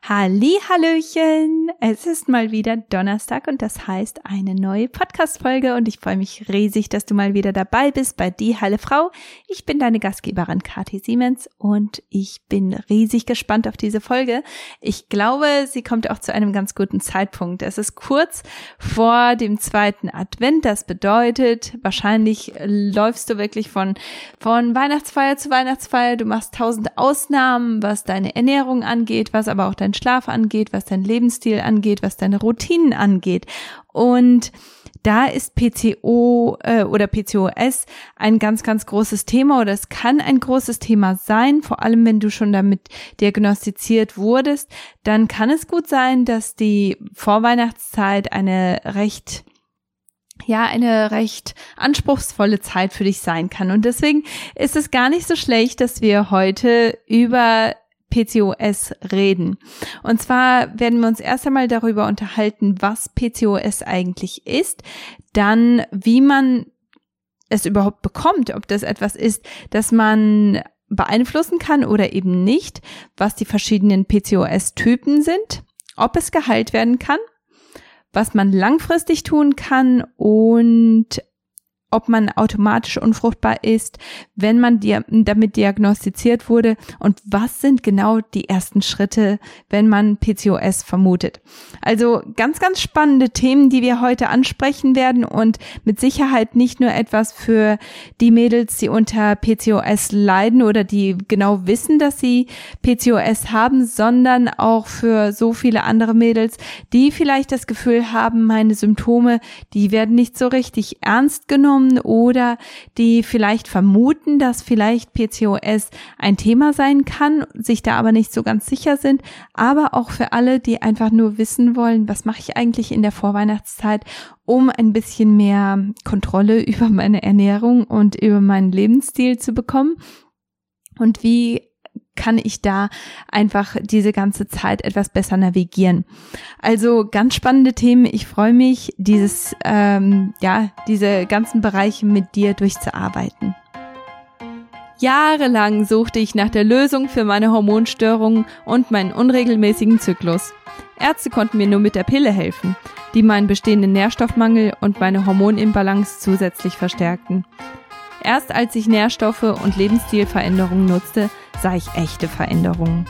Halli, Hallöchen! Es ist mal wieder Donnerstag und das heißt eine neue Podcast-Folge und ich freue mich riesig, dass du mal wieder dabei bist bei Die Halle Frau. Ich bin deine Gastgeberin Kathi Siemens und ich bin riesig gespannt auf diese Folge. Ich glaube, sie kommt auch zu einem ganz guten Zeitpunkt. Es ist kurz vor dem zweiten Advent. Das bedeutet, wahrscheinlich läufst du wirklich von, von Weihnachtsfeier zu Weihnachtsfeier. Du machst tausend Ausnahmen, was deine Ernährung angeht, was aber auch deinen Schlaf angeht, was dein Lebensstil angeht, was deine Routinen angeht. Und da ist PCO äh, oder PCOS ein ganz, ganz großes Thema oder es kann ein großes Thema sein, vor allem wenn du schon damit diagnostiziert wurdest, dann kann es gut sein, dass die Vorweihnachtszeit eine recht ja, eine recht anspruchsvolle Zeit für dich sein kann. Und deswegen ist es gar nicht so schlecht, dass wir heute über PCOS reden. Und zwar werden wir uns erst einmal darüber unterhalten, was PCOS eigentlich ist, dann wie man es überhaupt bekommt, ob das etwas ist, das man beeinflussen kann oder eben nicht, was die verschiedenen PCOS-Typen sind, ob es geheilt werden kann, was man langfristig tun kann und ob man automatisch unfruchtbar ist, wenn man dir damit diagnostiziert wurde und was sind genau die ersten Schritte, wenn man PCOS vermutet. Also ganz, ganz spannende Themen, die wir heute ansprechen werden und mit Sicherheit nicht nur etwas für die Mädels, die unter PCOS leiden oder die genau wissen, dass sie PCOS haben, sondern auch für so viele andere Mädels, die vielleicht das Gefühl haben, meine Symptome, die werden nicht so richtig ernst genommen bekommen oder die vielleicht vermuten, dass vielleicht PCOS ein Thema sein kann, sich da aber nicht so ganz sicher sind, aber auch für alle, die einfach nur wissen wollen, was mache ich eigentlich in der Vorweihnachtszeit, um ein bisschen mehr Kontrolle über meine Ernährung und über meinen Lebensstil zu bekommen. Und wie kann ich da einfach diese ganze Zeit etwas besser navigieren. Also ganz spannende Themen. Ich freue mich, dieses, ähm, ja, diese ganzen Bereiche mit dir durchzuarbeiten. Jahrelang suchte ich nach der Lösung für meine Hormonstörungen und meinen unregelmäßigen Zyklus. Ärzte konnten mir nur mit der Pille helfen, die meinen bestehenden Nährstoffmangel und meine Hormonimbalance zusätzlich verstärkten. Erst als ich Nährstoffe und Lebensstilveränderungen nutzte, sah ich echte Veränderungen.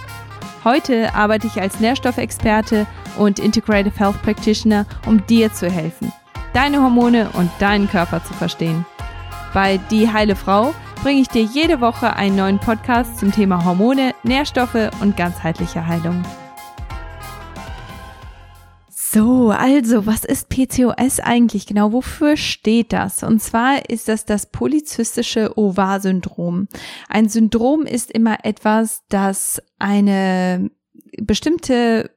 Heute arbeite ich als Nährstoffexperte und Integrative Health Practitioner, um dir zu helfen, deine Hormone und deinen Körper zu verstehen. Bei Die Heile Frau bringe ich dir jede Woche einen neuen Podcast zum Thema Hormone, Nährstoffe und ganzheitliche Heilung. So, also, was ist PCOS eigentlich genau? Wofür steht das? Und zwar ist das das polyzystische Ovar-Syndrom. Ein Syndrom ist immer etwas, das eine bestimmte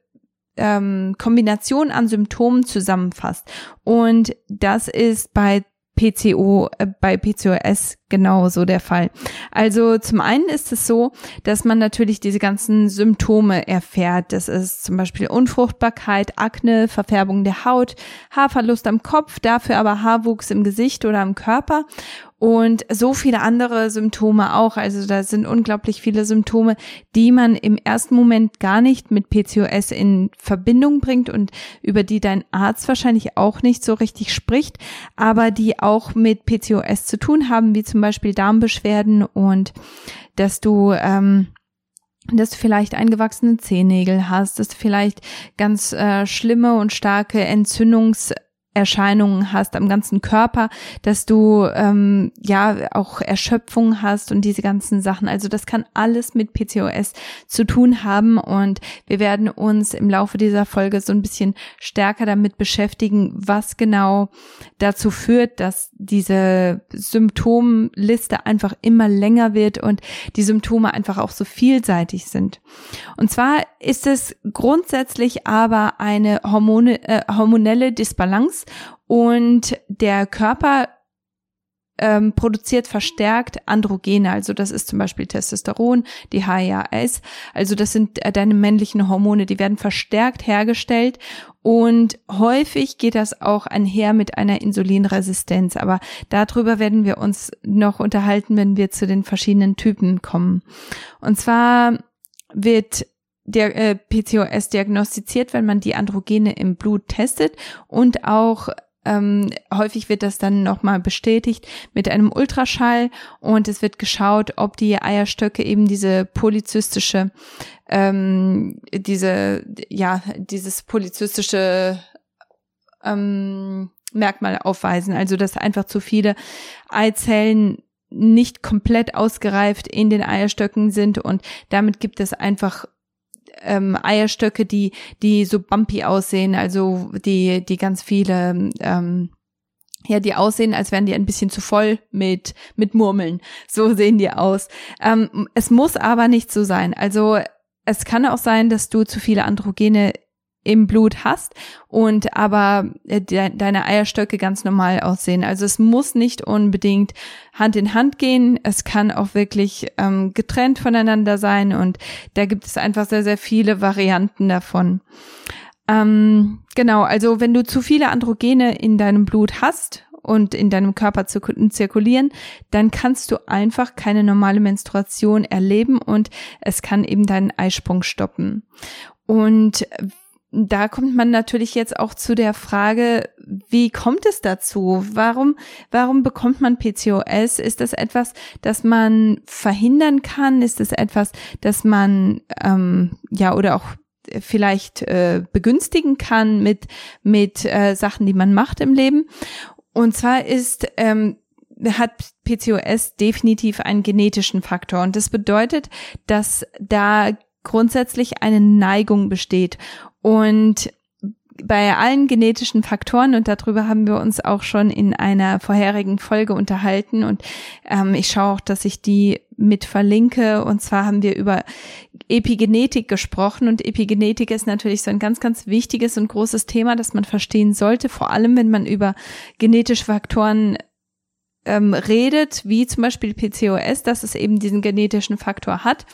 ähm, Kombination an Symptomen zusammenfasst. Und das ist bei PCO, äh, bei PCOS genauso der Fall. Also zum einen ist es so, dass man natürlich diese ganzen Symptome erfährt. Das ist zum Beispiel Unfruchtbarkeit, Akne, Verfärbung der Haut, Haarverlust am Kopf, dafür aber Haarwuchs im Gesicht oder am Körper und so viele andere Symptome auch. Also da sind unglaublich viele Symptome, die man im ersten Moment gar nicht mit PCOS in Verbindung bringt und über die dein Arzt wahrscheinlich auch nicht so richtig spricht, aber die auch mit PCOS zu tun haben, wie zum Beispiel Darmbeschwerden und dass du ähm, dass du vielleicht eingewachsene Zehennägel hast, dass du vielleicht ganz äh, schlimme und starke Entzündungs Erscheinungen hast am ganzen Körper, dass du ähm, ja auch Erschöpfung hast und diese ganzen Sachen. Also das kann alles mit PCOS zu tun haben und wir werden uns im Laufe dieser Folge so ein bisschen stärker damit beschäftigen, was genau dazu führt, dass diese Symptomliste einfach immer länger wird und die Symptome einfach auch so vielseitig sind. Und zwar ist es grundsätzlich aber eine Hormone, äh, hormonelle Disbalance und der Körper ähm, produziert verstärkt Androgene, also das ist zum Beispiel Testosteron, die HAS, also das sind äh, deine männlichen Hormone, die werden verstärkt hergestellt. Und häufig geht das auch einher mit einer Insulinresistenz, aber darüber werden wir uns noch unterhalten, wenn wir zu den verschiedenen Typen kommen. Und zwar wird der äh, PCOS diagnostiziert, wenn man die Androgene im Blut testet. Und auch ähm, häufig wird das dann nochmal bestätigt mit einem Ultraschall. Und es wird geschaut, ob die Eierstöcke eben diese polyzystische, ähm, diese, ja, dieses polyzystische ähm, Merkmal aufweisen. Also dass einfach zu viele Eizellen nicht komplett ausgereift in den Eierstöcken sind. Und damit gibt es einfach ähm, Eierstöcke, die, die so bumpy aussehen, also die, die ganz viele, ähm, ja, die aussehen, als wären die ein bisschen zu voll mit, mit Murmeln. So sehen die aus. Ähm, es muss aber nicht so sein. Also es kann auch sein, dass du zu viele Androgene im Blut hast und aber äh, de deine Eierstöcke ganz normal aussehen. Also es muss nicht unbedingt Hand in Hand gehen. Es kann auch wirklich ähm, getrennt voneinander sein und da gibt es einfach sehr, sehr viele Varianten davon. Ähm, genau, also wenn du zu viele Androgene in deinem Blut hast und in deinem Körper zirkulieren, dann kannst du einfach keine normale Menstruation erleben und es kann eben deinen Eisprung stoppen. Und da kommt man natürlich jetzt auch zu der Frage, wie kommt es dazu? Warum, warum bekommt man PCOS? Ist das etwas, das man verhindern kann? Ist es etwas, das man ähm, ja oder auch vielleicht äh, begünstigen kann mit mit äh, Sachen, die man macht im Leben? Und zwar ist ähm, hat PCOS definitiv einen genetischen Faktor und das bedeutet, dass da grundsätzlich eine Neigung besteht und bei allen genetischen Faktoren, und darüber haben wir uns auch schon in einer vorherigen Folge unterhalten, und ähm, ich schaue auch, dass ich die mit verlinke. Und zwar haben wir über Epigenetik gesprochen. Und Epigenetik ist natürlich so ein ganz, ganz wichtiges und großes Thema, das man verstehen sollte, vor allem wenn man über genetische Faktoren ähm, redet, wie zum Beispiel PCOS, dass es eben diesen genetischen Faktor hat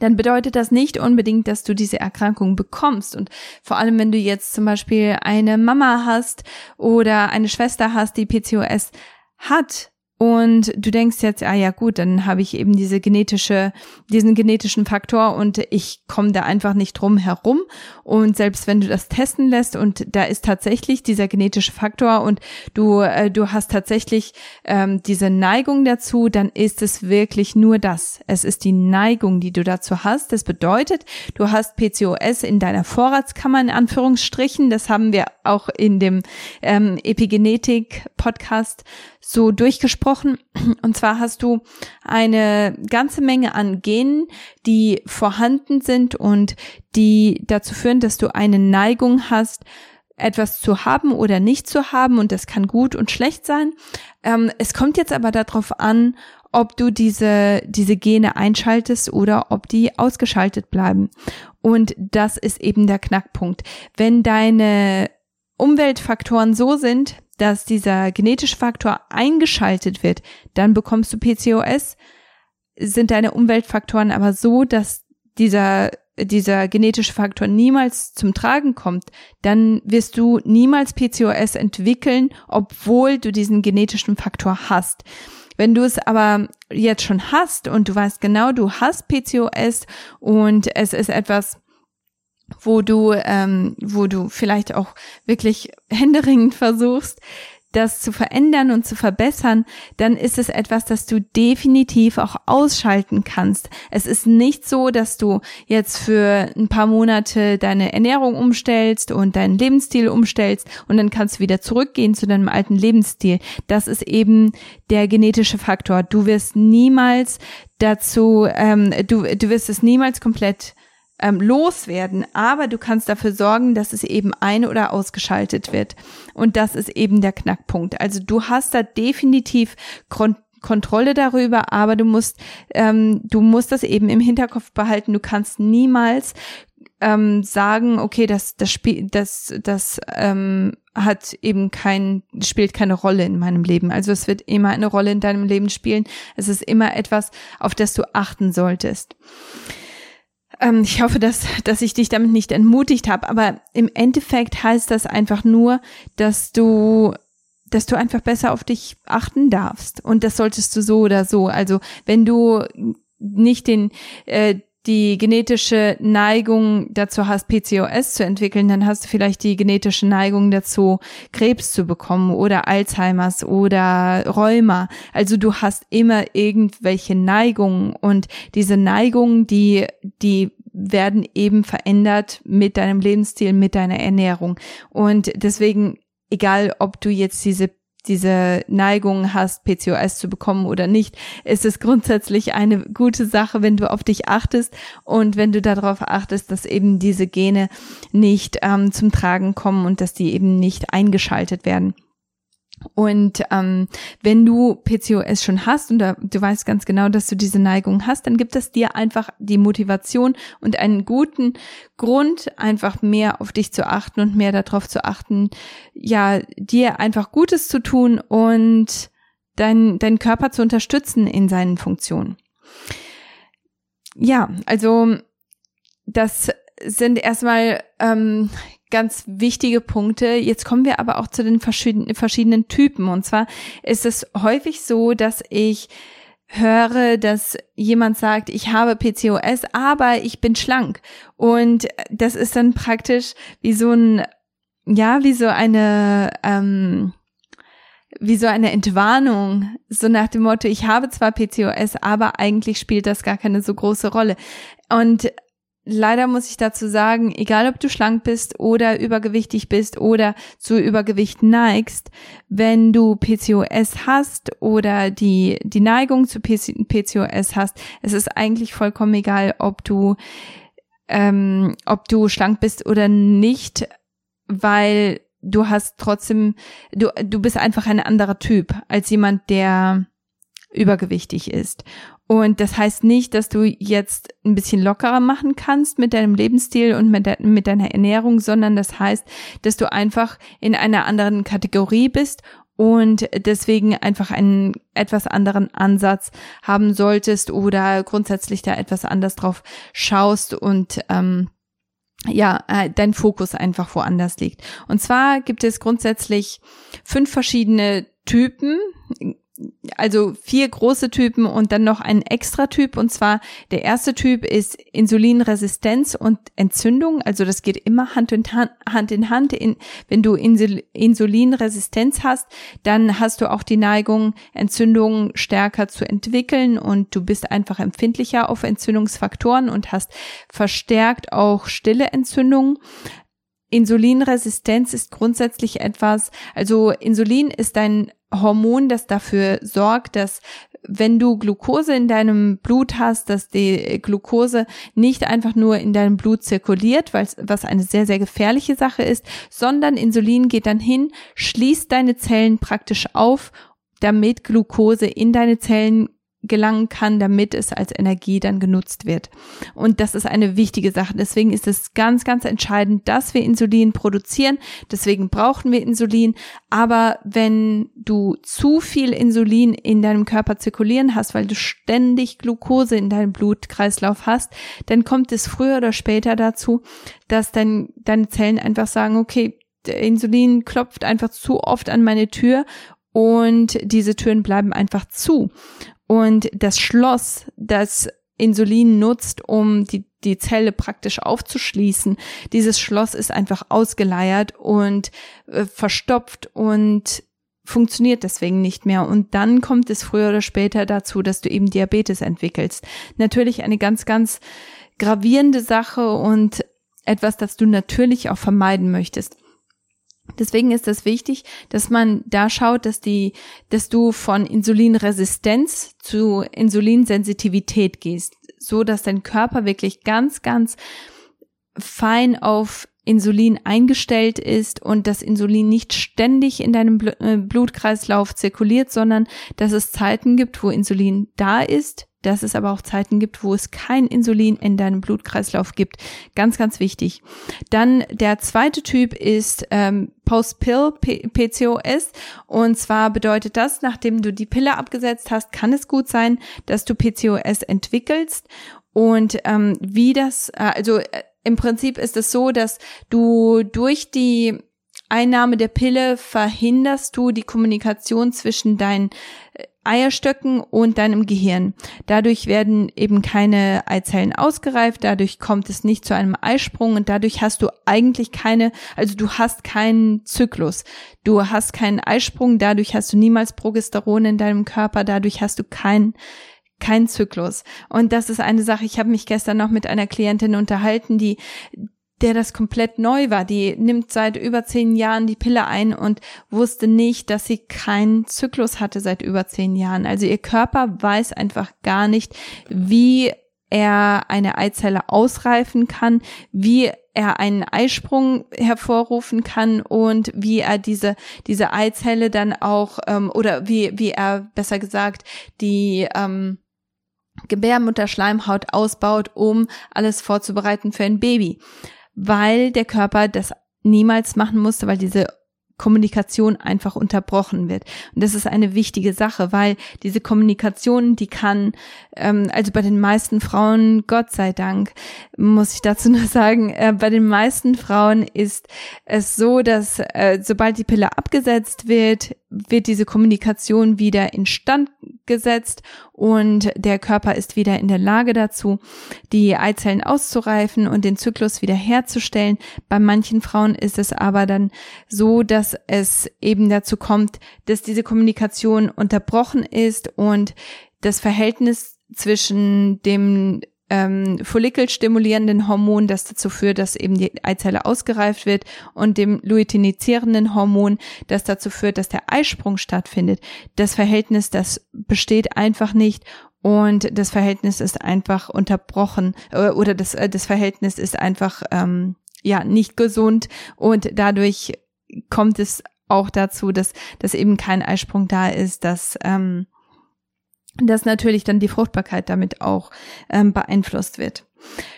dann bedeutet das nicht unbedingt, dass du diese Erkrankung bekommst. Und vor allem, wenn du jetzt zum Beispiel eine Mama hast oder eine Schwester hast, die PCOS hat, und du denkst jetzt, ah ja gut, dann habe ich eben diese genetische, diesen genetischen Faktor und ich komme da einfach nicht drum herum. Und selbst wenn du das testen lässt und da ist tatsächlich dieser genetische Faktor und du, äh, du hast tatsächlich ähm, diese Neigung dazu, dann ist es wirklich nur das. Es ist die Neigung, die du dazu hast. Das bedeutet, du hast PCOS in deiner Vorratskammer in Anführungsstrichen. Das haben wir auch in dem ähm, Epigenetik-Podcast so durchgesprochen. Und zwar hast du eine ganze Menge an Genen, die vorhanden sind und die dazu führen, dass du eine Neigung hast, etwas zu haben oder nicht zu haben und das kann gut und schlecht sein. Ähm, es kommt jetzt aber darauf an, ob du diese, diese Gene einschaltest oder ob die ausgeschaltet bleiben. Und das ist eben der Knackpunkt. Wenn deine Umweltfaktoren so sind, dass dieser genetische Faktor eingeschaltet wird, dann bekommst du PCOS. Sind deine Umweltfaktoren aber so, dass dieser dieser genetische Faktor niemals zum Tragen kommt, dann wirst du niemals PCOS entwickeln, obwohl du diesen genetischen Faktor hast. Wenn du es aber jetzt schon hast und du weißt genau, du hast PCOS und es ist etwas, wo du, ähm, wo du vielleicht auch wirklich händeringend versuchst, das zu verändern und zu verbessern, dann ist es etwas, das du definitiv auch ausschalten kannst. Es ist nicht so, dass du jetzt für ein paar Monate deine Ernährung umstellst und deinen Lebensstil umstellst und dann kannst du wieder zurückgehen zu deinem alten Lebensstil. Das ist eben der genetische Faktor. Du wirst niemals dazu, ähm, du, du wirst es niemals komplett ähm, loswerden, aber du kannst dafür sorgen, dass es eben ein- oder ausgeschaltet wird. Und das ist eben der Knackpunkt. Also du hast da definitiv Kon Kontrolle darüber, aber du musst, ähm, du musst das eben im Hinterkopf behalten. Du kannst niemals ähm, sagen, okay, das, das Spiel, das, das ähm, hat eben kein, spielt keine Rolle in meinem Leben. Also es wird immer eine Rolle in deinem Leben spielen. Es ist immer etwas, auf das du achten solltest. Ähm, ich hoffe, dass, dass ich dich damit nicht entmutigt habe, aber im Endeffekt heißt das einfach nur, dass du dass du einfach besser auf dich achten darfst. Und das solltest du so oder so. Also wenn du nicht den, äh, die genetische Neigung dazu hast, PCOS zu entwickeln, dann hast du vielleicht die genetische Neigung dazu, Krebs zu bekommen oder Alzheimers oder Rheuma. Also du hast immer irgendwelche Neigungen und diese Neigungen, die, die werden eben verändert mit deinem Lebensstil, mit deiner Ernährung. Und deswegen, egal ob du jetzt diese diese Neigung hast, PCOS zu bekommen oder nicht, ist es grundsätzlich eine gute Sache, wenn du auf dich achtest und wenn du darauf achtest, dass eben diese Gene nicht ähm, zum Tragen kommen und dass die eben nicht eingeschaltet werden. Und ähm, wenn du PCOS schon hast und da, du weißt ganz genau, dass du diese Neigung hast, dann gibt es dir einfach die Motivation und einen guten Grund, einfach mehr auf dich zu achten und mehr darauf zu achten, ja, dir einfach Gutes zu tun und dein, deinen Körper zu unterstützen in seinen Funktionen. Ja, also das sind erstmal ähm, ganz wichtige Punkte. Jetzt kommen wir aber auch zu den verschiedenen, verschiedenen Typen. Und zwar ist es häufig so, dass ich höre, dass jemand sagt, ich habe PCOS, aber ich bin schlank. Und das ist dann praktisch wie so ein, ja, wie so eine, ähm, wie so eine Entwarnung, so nach dem Motto, ich habe zwar PCOS, aber eigentlich spielt das gar keine so große Rolle. Und leider muss ich dazu sagen, egal ob du schlank bist oder übergewichtig bist oder zu Übergewicht neigst, wenn du PCOS hast oder die, die Neigung zu PCOS hast, es ist eigentlich vollkommen egal, ob du, ähm, ob du schlank bist oder nicht, weil du hast trotzdem, du, du bist einfach ein anderer Typ als jemand, der übergewichtig ist. Und das heißt nicht, dass du jetzt ein bisschen lockerer machen kannst mit deinem Lebensstil und mit, de mit deiner Ernährung, sondern das heißt, dass du einfach in einer anderen Kategorie bist und deswegen einfach einen etwas anderen Ansatz haben solltest oder grundsätzlich da etwas anders drauf schaust und ähm, ja, äh, dein Fokus einfach woanders liegt. Und zwar gibt es grundsätzlich fünf verschiedene Typen, also vier große Typen und dann noch ein Extra-Typ. Und zwar der erste Typ ist Insulinresistenz und Entzündung. Also das geht immer Hand in Hand. Hand in Hand. In, wenn du Insulinresistenz hast, dann hast du auch die Neigung, Entzündungen stärker zu entwickeln und du bist einfach empfindlicher auf Entzündungsfaktoren und hast verstärkt auch stille Entzündungen. Insulinresistenz ist grundsätzlich etwas, also Insulin ist ein Hormon, das dafür sorgt, dass wenn du Glucose in deinem Blut hast, dass die Glucose nicht einfach nur in deinem Blut zirkuliert, was eine sehr, sehr gefährliche Sache ist, sondern Insulin geht dann hin, schließt deine Zellen praktisch auf, damit Glucose in deine Zellen gelangen kann, damit es als Energie dann genutzt wird. Und das ist eine wichtige Sache. Deswegen ist es ganz, ganz entscheidend, dass wir Insulin produzieren. Deswegen brauchen wir Insulin. Aber wenn du zu viel Insulin in deinem Körper zirkulieren hast, weil du ständig Glucose in deinem Blutkreislauf hast, dann kommt es früher oder später dazu, dass dann deine Zellen einfach sagen, okay, Insulin klopft einfach zu oft an meine Tür und diese Türen bleiben einfach zu. Und das Schloss, das Insulin nutzt, um die, die Zelle praktisch aufzuschließen, dieses Schloss ist einfach ausgeleiert und äh, verstopft und funktioniert deswegen nicht mehr. Und dann kommt es früher oder später dazu, dass du eben Diabetes entwickelst. Natürlich eine ganz, ganz gravierende Sache und etwas, das du natürlich auch vermeiden möchtest. Deswegen ist es wichtig, dass man da schaut, dass die, dass du von Insulinresistenz zu Insulinsensitivität gehst, so dass dein Körper wirklich ganz, ganz fein auf Insulin eingestellt ist und das Insulin nicht ständig in deinem äh, Blutkreislauf zirkuliert, sondern dass es Zeiten gibt, wo Insulin da ist, dass es aber auch Zeiten gibt, wo es kein Insulin in deinem Blutkreislauf gibt. Ganz, ganz wichtig. Dann der zweite Typ ist ähm, Post-Pill-PCOS. Und zwar bedeutet das, nachdem du die Pille abgesetzt hast, kann es gut sein, dass du PCOS entwickelst. Und ähm, wie das, äh, also äh, im Prinzip ist es so, dass du durch die Einnahme der Pille verhinderst du die Kommunikation zwischen deinen Eierstöcken und deinem Gehirn. Dadurch werden eben keine Eizellen ausgereift, dadurch kommt es nicht zu einem Eisprung und dadurch hast du eigentlich keine, also du hast keinen Zyklus. Du hast keinen Eisprung, dadurch hast du niemals Progesteron in deinem Körper, dadurch hast du keinen kein Zyklus. Und das ist eine Sache, ich habe mich gestern noch mit einer Klientin unterhalten, die der das komplett neu war. Die nimmt seit über zehn Jahren die Pille ein und wusste nicht, dass sie keinen Zyklus hatte seit über zehn Jahren. Also ihr Körper weiß einfach gar nicht, wie er eine Eizelle ausreifen kann, wie er einen Eisprung hervorrufen kann und wie er diese diese Eizelle dann auch ähm, oder wie wie er besser gesagt die ähm, Gebärmutterschleimhaut ausbaut, um alles vorzubereiten für ein Baby weil der Körper das niemals machen musste, weil diese Kommunikation einfach unterbrochen wird. Und das ist eine wichtige Sache, weil diese Kommunikation, die kann, ähm, also bei den meisten Frauen, Gott sei Dank, muss ich dazu nur sagen, äh, bei den meisten Frauen ist es so, dass äh, sobald die Pille abgesetzt wird, wird diese Kommunikation wieder instand gesetzt und der Körper ist wieder in der Lage dazu, die Eizellen auszureifen und den Zyklus wieder herzustellen. Bei manchen Frauen ist es aber dann so, dass es eben dazu kommt, dass diese Kommunikation unterbrochen ist und das Verhältnis zwischen dem ähm, follikelstimulierenden Hormon, das dazu führt, dass eben die Eizelle ausgereift wird und dem luiteinisierenden Hormon, das dazu führt, dass der Eisprung stattfindet. Das Verhältnis, das besteht einfach nicht und das Verhältnis ist einfach unterbrochen äh, oder das, äh, das Verhältnis ist einfach ähm, ja nicht gesund und dadurch kommt es auch dazu, dass, dass eben kein Eisprung da ist, dass ähm, dass natürlich dann die Fruchtbarkeit damit auch ähm, beeinflusst wird.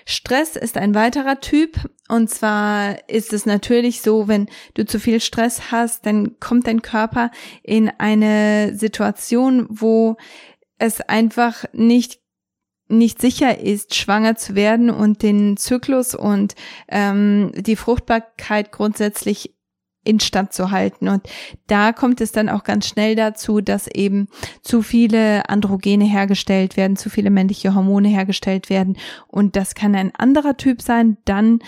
Stress ist ein weiterer Typ und zwar ist es natürlich so, wenn du zu viel Stress hast, dann kommt dein Körper in eine Situation, wo es einfach nicht nicht sicher ist, schwanger zu werden und den Zyklus und ähm, die Fruchtbarkeit grundsätzlich instand zu halten. Und da kommt es dann auch ganz schnell dazu, dass eben zu viele Androgene hergestellt werden, zu viele männliche Hormone hergestellt werden. Und das kann ein anderer Typ sein. Dann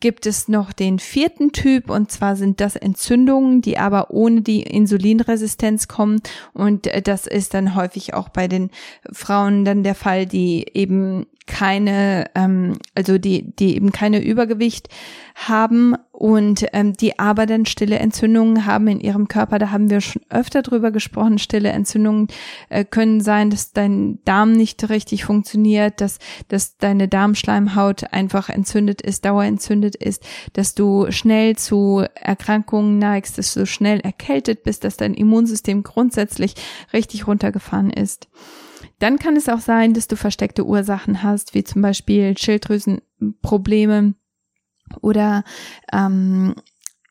gibt es noch den vierten Typ und zwar sind das Entzündungen, die aber ohne die Insulinresistenz kommen und das ist dann häufig auch bei den Frauen dann der Fall, die eben keine, ähm, also die, die eben keine Übergewicht haben und ähm, die aber dann stille Entzündungen haben in ihrem Körper. Da haben wir schon öfter drüber gesprochen. Stille Entzündungen äh, können sein, dass dein Darm nicht richtig funktioniert, dass, dass deine Darmschleimhaut einfach entzündet ist, dauerentzündet ist, dass du schnell zu Erkrankungen neigst, dass du schnell erkältet bist, dass dein Immunsystem grundsätzlich richtig runtergefahren ist. Dann kann es auch sein, dass du versteckte Ursachen hast, wie zum Beispiel Schilddrüsenprobleme oder ähm,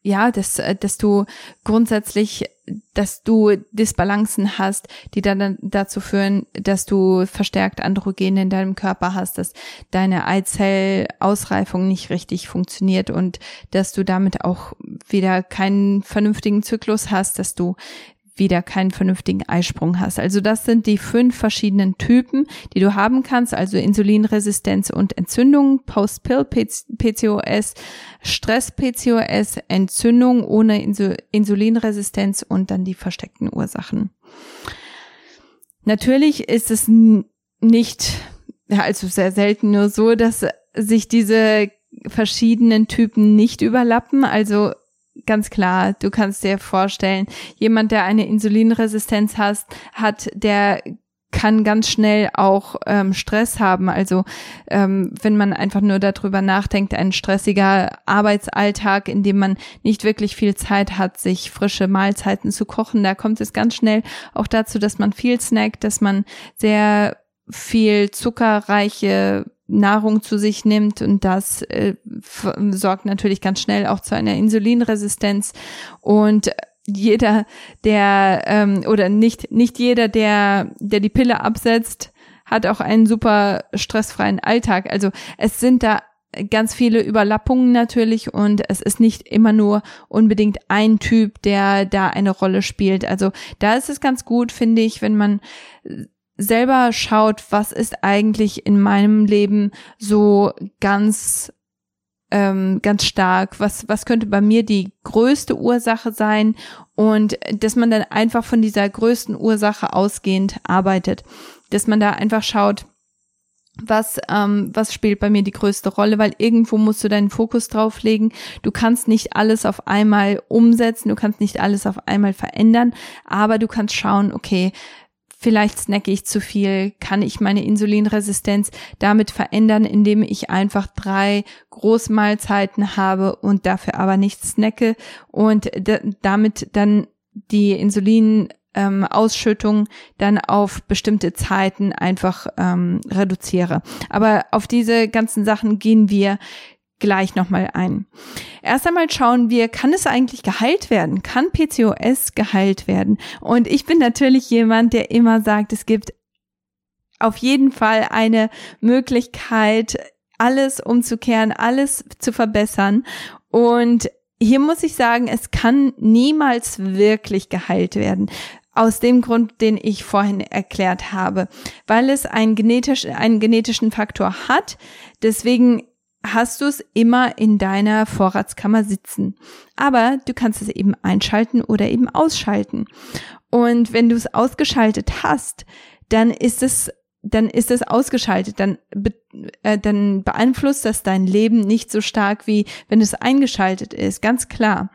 ja, dass, dass du grundsätzlich, dass du Disbalancen hast, die dann dazu führen, dass du verstärkt Androgene in deinem Körper hast, dass deine Eizellausreifung nicht richtig funktioniert und dass du damit auch wieder keinen vernünftigen Zyklus hast, dass du wieder keinen vernünftigen Eisprung hast. Also das sind die fünf verschiedenen Typen, die du haben kannst, also Insulinresistenz und Entzündung, Post-Pill-PCOS, Stress-PCOS, Entzündung ohne Insulinresistenz und dann die versteckten Ursachen. Natürlich ist es nicht, also sehr selten nur so, dass sich diese verschiedenen Typen nicht überlappen. Also ganz klar, du kannst dir vorstellen, jemand, der eine Insulinresistenz hast, hat, der kann ganz schnell auch ähm, Stress haben. Also ähm, wenn man einfach nur darüber nachdenkt, ein stressiger Arbeitsalltag, in dem man nicht wirklich viel Zeit hat, sich frische Mahlzeiten zu kochen, da kommt es ganz schnell auch dazu, dass man viel snackt, dass man sehr viel zuckerreiche Nahrung zu sich nimmt und das äh, sorgt natürlich ganz schnell auch zu einer Insulinresistenz und jeder, der ähm, oder nicht nicht jeder, der der die Pille absetzt, hat auch einen super stressfreien Alltag. Also es sind da ganz viele Überlappungen natürlich und es ist nicht immer nur unbedingt ein Typ, der da eine Rolle spielt. Also da ist es ganz gut, finde ich, wenn man selber schaut, was ist eigentlich in meinem Leben so ganz ähm, ganz stark, was was könnte bei mir die größte Ursache sein und dass man dann einfach von dieser größten Ursache ausgehend arbeitet, dass man da einfach schaut, was, ähm, was spielt bei mir die größte Rolle, weil irgendwo musst du deinen Fokus drauf legen. Du kannst nicht alles auf einmal umsetzen, du kannst nicht alles auf einmal verändern, aber du kannst schauen, okay, vielleicht snacke ich zu viel, kann ich meine Insulinresistenz damit verändern, indem ich einfach drei Großmahlzeiten habe und dafür aber nicht snacke und damit dann die Insulin ähm, dann auf bestimmte Zeiten einfach ähm, reduziere. Aber auf diese ganzen Sachen gehen wir gleich nochmal ein. Erst einmal schauen wir, kann es eigentlich geheilt werden? Kann PCOS geheilt werden? Und ich bin natürlich jemand, der immer sagt, es gibt auf jeden Fall eine Möglichkeit, alles umzukehren, alles zu verbessern. Und hier muss ich sagen, es kann niemals wirklich geheilt werden. Aus dem Grund, den ich vorhin erklärt habe, weil es einen, genetisch, einen genetischen Faktor hat. Deswegen hast du es immer in deiner Vorratskammer sitzen. Aber du kannst es eben einschalten oder eben ausschalten. Und wenn du es ausgeschaltet hast, dann ist es dann ist es ausgeschaltet, dann, äh, dann beeinflusst das dein Leben nicht so stark, wie wenn es eingeschaltet ist, ganz klar.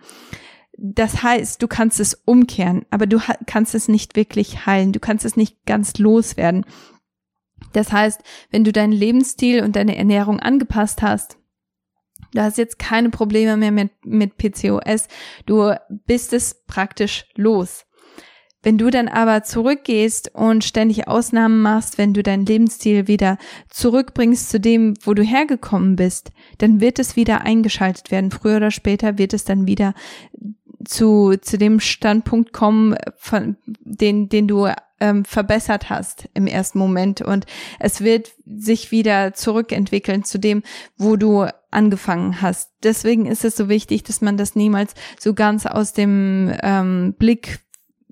Das heißt, du kannst es umkehren, aber du kannst es nicht wirklich heilen. Du kannst es nicht ganz loswerden. Das heißt, wenn du deinen Lebensstil und deine Ernährung angepasst hast, du hast jetzt keine Probleme mehr mit, mit PCOS, du bist es praktisch los. Wenn du dann aber zurückgehst und ständig Ausnahmen machst, wenn du deinen Lebensstil wieder zurückbringst zu dem, wo du hergekommen bist, dann wird es wieder eingeschaltet werden. Früher oder später wird es dann wieder zu, zu dem Standpunkt kommen, von, den, den du ähm, verbessert hast im ersten Moment. Und es wird sich wieder zurückentwickeln zu dem, wo du angefangen hast. Deswegen ist es so wichtig, dass man das niemals so ganz aus dem ähm, Blick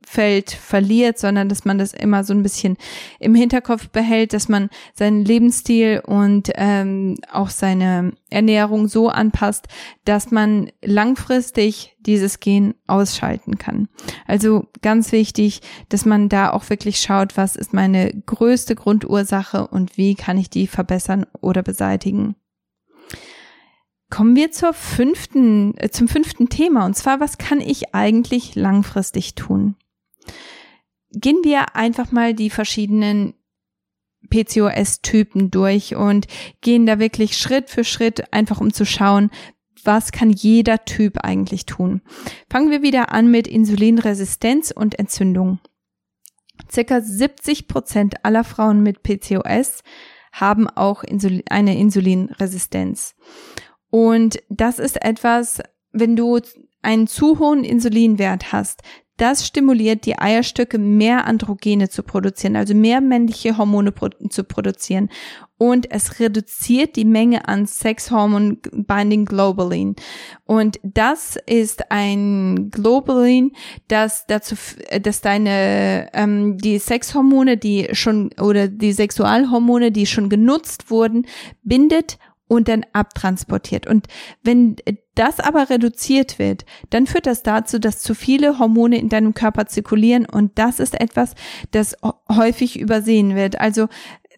Feld verliert, sondern dass man das immer so ein bisschen im Hinterkopf behält, dass man seinen Lebensstil und ähm, auch seine Ernährung so anpasst, dass man langfristig dieses Gen ausschalten kann. Also ganz wichtig, dass man da auch wirklich schaut, was ist meine größte Grundursache und wie kann ich die verbessern oder beseitigen. Kommen wir zur fünften, äh, zum fünften Thema und zwar, was kann ich eigentlich langfristig tun? Gehen wir einfach mal die verschiedenen PCOS-Typen durch und gehen da wirklich Schritt für Schritt einfach um zu schauen, was kann jeder Typ eigentlich tun. Fangen wir wieder an mit Insulinresistenz und Entzündung. Circa 70 Prozent aller Frauen mit PCOS haben auch eine Insulinresistenz. Und das ist etwas, wenn du einen zu hohen Insulinwert hast, das stimuliert die Eierstöcke, mehr Androgene zu produzieren, also mehr männliche Hormone pro zu produzieren. Und es reduziert die Menge an Sexhormon Binding Globulin. Und das ist ein Globulin, das dazu, dass deine, ähm, die Sexhormone, die schon, oder die Sexualhormone, die schon genutzt wurden, bindet und dann abtransportiert. Und wenn das aber reduziert wird, dann führt das dazu, dass zu viele Hormone in deinem Körper zirkulieren und das ist etwas, das häufig übersehen wird. Also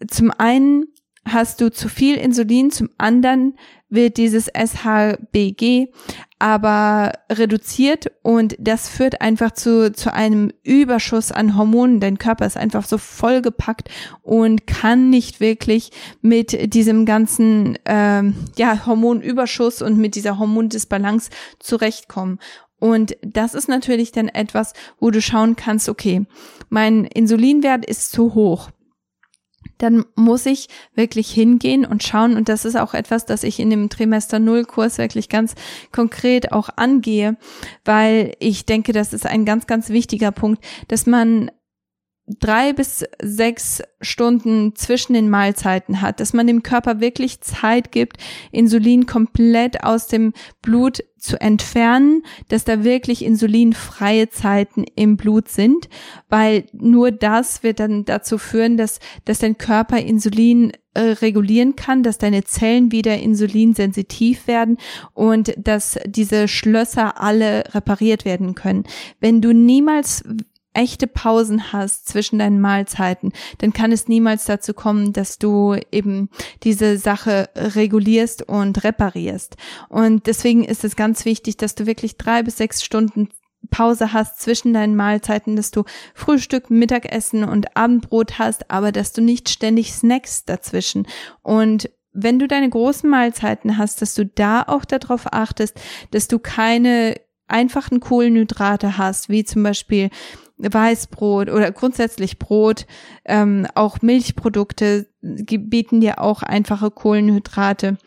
zum einen hast du zu viel Insulin, zum anderen wird dieses SHBG aber reduziert und das führt einfach zu, zu einem Überschuss an Hormonen. Dein Körper ist einfach so vollgepackt und kann nicht wirklich mit diesem ganzen ähm, ja, Hormonüberschuss und mit dieser Hormondisbalance zurechtkommen. Und das ist natürlich dann etwas, wo du schauen kannst, okay, mein Insulinwert ist zu hoch dann muss ich wirklich hingehen und schauen. Und das ist auch etwas, das ich in dem Trimester Null Kurs wirklich ganz konkret auch angehe, weil ich denke, das ist ein ganz, ganz wichtiger Punkt, dass man drei bis sechs Stunden zwischen den Mahlzeiten hat, dass man dem Körper wirklich Zeit gibt, Insulin komplett aus dem Blut zu entfernen, dass da wirklich insulinfreie Zeiten im Blut sind, weil nur das wird dann dazu führen, dass, dass dein Körper Insulin äh, regulieren kann, dass deine Zellen wieder insulinsensitiv werden und dass diese Schlösser alle repariert werden können. Wenn du niemals echte Pausen hast zwischen deinen Mahlzeiten, dann kann es niemals dazu kommen, dass du eben diese Sache regulierst und reparierst. Und deswegen ist es ganz wichtig, dass du wirklich drei bis sechs Stunden Pause hast zwischen deinen Mahlzeiten, dass du Frühstück, Mittagessen und Abendbrot hast, aber dass du nicht ständig Snacks dazwischen. Und wenn du deine großen Mahlzeiten hast, dass du da auch darauf achtest, dass du keine einfachen Kohlenhydrate hast, wie zum Beispiel Weißbrot oder grundsätzlich Brot, ähm, auch Milchprodukte bieten dir auch einfache Kohlenhydrate.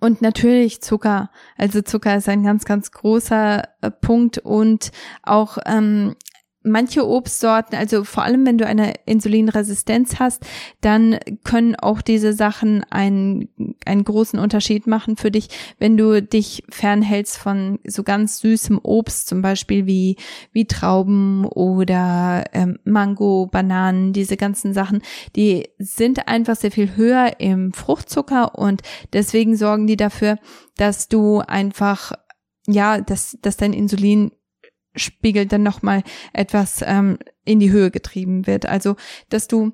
Und natürlich Zucker. Also Zucker ist ein ganz, ganz großer äh, Punkt und auch ähm, manche Obstsorten, also vor allem wenn du eine Insulinresistenz hast, dann können auch diese Sachen einen, einen großen Unterschied machen für dich, wenn du dich fernhältst von so ganz süßem Obst, zum Beispiel wie, wie Trauben oder ähm, Mango, Bananen, diese ganzen Sachen, die sind einfach sehr viel höher im Fruchtzucker und deswegen sorgen die dafür, dass du einfach ja, dass, dass dein Insulin Spiegel dann nochmal etwas ähm, in die Höhe getrieben wird. Also, dass du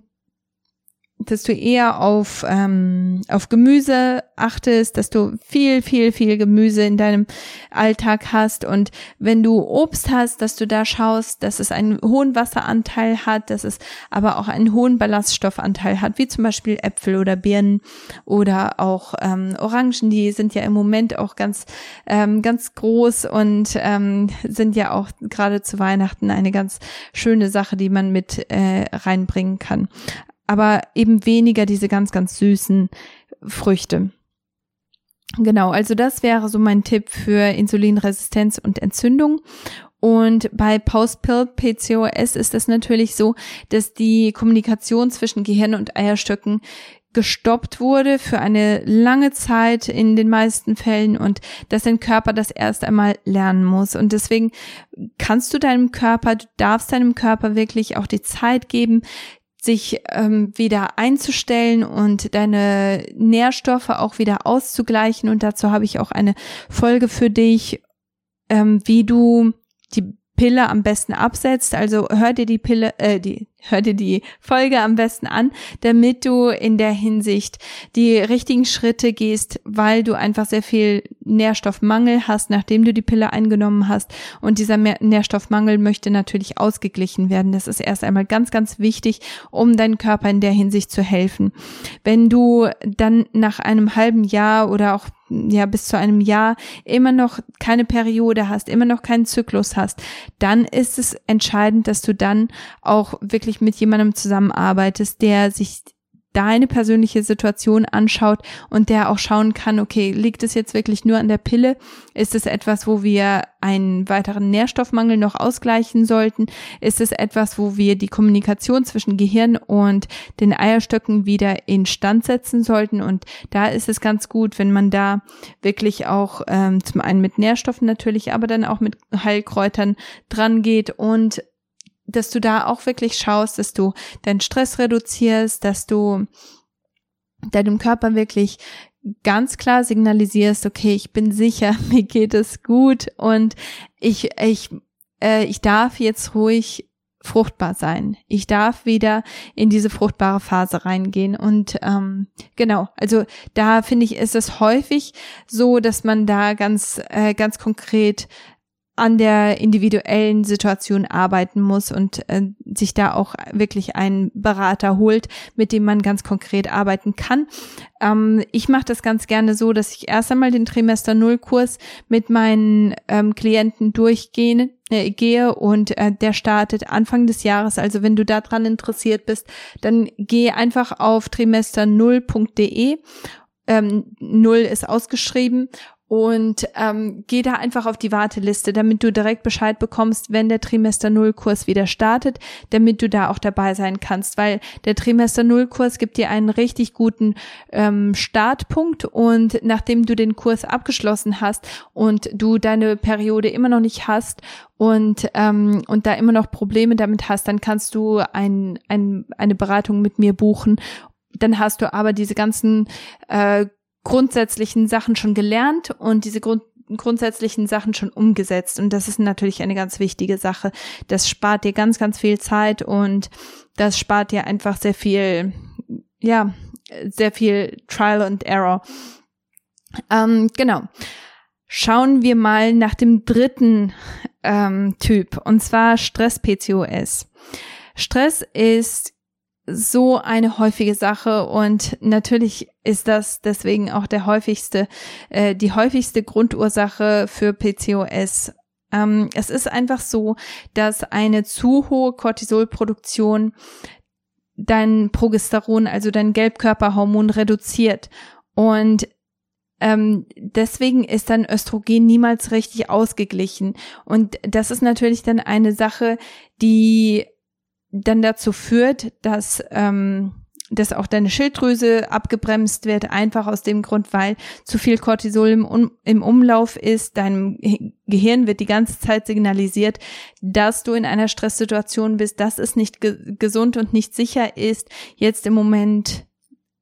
dass du eher auf, ähm, auf Gemüse achtest, dass du viel, viel, viel Gemüse in deinem Alltag hast. Und wenn du Obst hast, dass du da schaust, dass es einen hohen Wasseranteil hat, dass es aber auch einen hohen Ballaststoffanteil hat, wie zum Beispiel Äpfel oder Birnen oder auch ähm, Orangen, die sind ja im Moment auch ganz, ähm, ganz groß und ähm, sind ja auch gerade zu Weihnachten eine ganz schöne Sache, die man mit äh, reinbringen kann aber eben weniger diese ganz, ganz süßen Früchte. Genau, also das wäre so mein Tipp für Insulinresistenz und Entzündung. Und bei Post-Pill-PCOS ist es natürlich so, dass die Kommunikation zwischen Gehirn und Eierstöcken gestoppt wurde für eine lange Zeit in den meisten Fällen und dass dein Körper das erst einmal lernen muss. Und deswegen kannst du deinem Körper, du darfst deinem Körper wirklich auch die Zeit geben, sich ähm, wieder einzustellen und deine Nährstoffe auch wieder auszugleichen. Und dazu habe ich auch eine Folge für dich, ähm, wie du die Pille am besten absetzt. Also hör dir die Pille, äh, die hör dir die Folge am besten an, damit du in der Hinsicht die richtigen Schritte gehst, weil du einfach sehr viel Nährstoffmangel hast, nachdem du die Pille eingenommen hast. Und dieser Nährstoffmangel möchte natürlich ausgeglichen werden. Das ist erst einmal ganz, ganz wichtig, um deinem Körper in der Hinsicht zu helfen. Wenn du dann nach einem halben Jahr oder auch ja bis zu einem Jahr immer noch keine Periode hast, immer noch keinen Zyklus hast, dann ist es entscheidend, dass du dann auch wirklich wirklich mit jemandem zusammenarbeitest, der sich deine persönliche Situation anschaut und der auch schauen kann, okay, liegt es jetzt wirklich nur an der Pille? Ist es etwas, wo wir einen weiteren Nährstoffmangel noch ausgleichen sollten? Ist es etwas, wo wir die Kommunikation zwischen Gehirn und den Eierstöcken wieder instand setzen sollten? Und da ist es ganz gut, wenn man da wirklich auch ähm, zum einen mit Nährstoffen natürlich, aber dann auch mit Heilkräutern dran geht und dass du da auch wirklich schaust, dass du deinen Stress reduzierst, dass du deinem Körper wirklich ganz klar signalisierst, okay, ich bin sicher, mir geht es gut und ich, ich, äh, ich darf jetzt ruhig fruchtbar sein. Ich darf wieder in diese fruchtbare Phase reingehen. Und ähm, genau, also da finde ich, ist es häufig so, dass man da ganz, äh, ganz konkret an der individuellen Situation arbeiten muss und äh, sich da auch wirklich einen Berater holt, mit dem man ganz konkret arbeiten kann. Ähm, ich mache das ganz gerne so, dass ich erst einmal den Trimester Null Kurs mit meinen ähm, Klienten durchgehe äh, gehe und äh, der startet Anfang des Jahres. Also wenn du daran interessiert bist, dann geh einfach auf trimester null.de. Ähm, Null ist ausgeschrieben und ähm, geh da einfach auf die Warteliste, damit du direkt Bescheid bekommst, wenn der Trimester Null Kurs wieder startet, damit du da auch dabei sein kannst, weil der Trimester Null Kurs gibt dir einen richtig guten ähm, Startpunkt und nachdem du den Kurs abgeschlossen hast und du deine Periode immer noch nicht hast und ähm, und da immer noch Probleme damit hast, dann kannst du ein, ein, eine Beratung mit mir buchen. Dann hast du aber diese ganzen äh, grundsätzlichen Sachen schon gelernt und diese Grund grundsätzlichen Sachen schon umgesetzt. Und das ist natürlich eine ganz wichtige Sache. Das spart dir ganz, ganz viel Zeit und das spart dir einfach sehr viel, ja, sehr viel Trial and Error. Ähm, genau. Schauen wir mal nach dem dritten ähm, Typ, und zwar Stress-PCOS. Stress ist so eine häufige Sache und natürlich ist das deswegen auch der häufigste, äh, die häufigste Grundursache für PCOS. Ähm, es ist einfach so, dass eine zu hohe Cortisolproduktion dein Progesteron, also dein Gelbkörperhormon reduziert und ähm, deswegen ist dann Östrogen niemals richtig ausgeglichen. Und das ist natürlich dann eine Sache, die dann dazu führt, dass ähm, dass auch deine Schilddrüse abgebremst wird, einfach aus dem Grund, weil zu viel Cortisol im, um, im Umlauf ist. Deinem Gehirn wird die ganze Zeit signalisiert, dass du in einer Stresssituation bist, dass es nicht ge gesund und nicht sicher ist, jetzt im Moment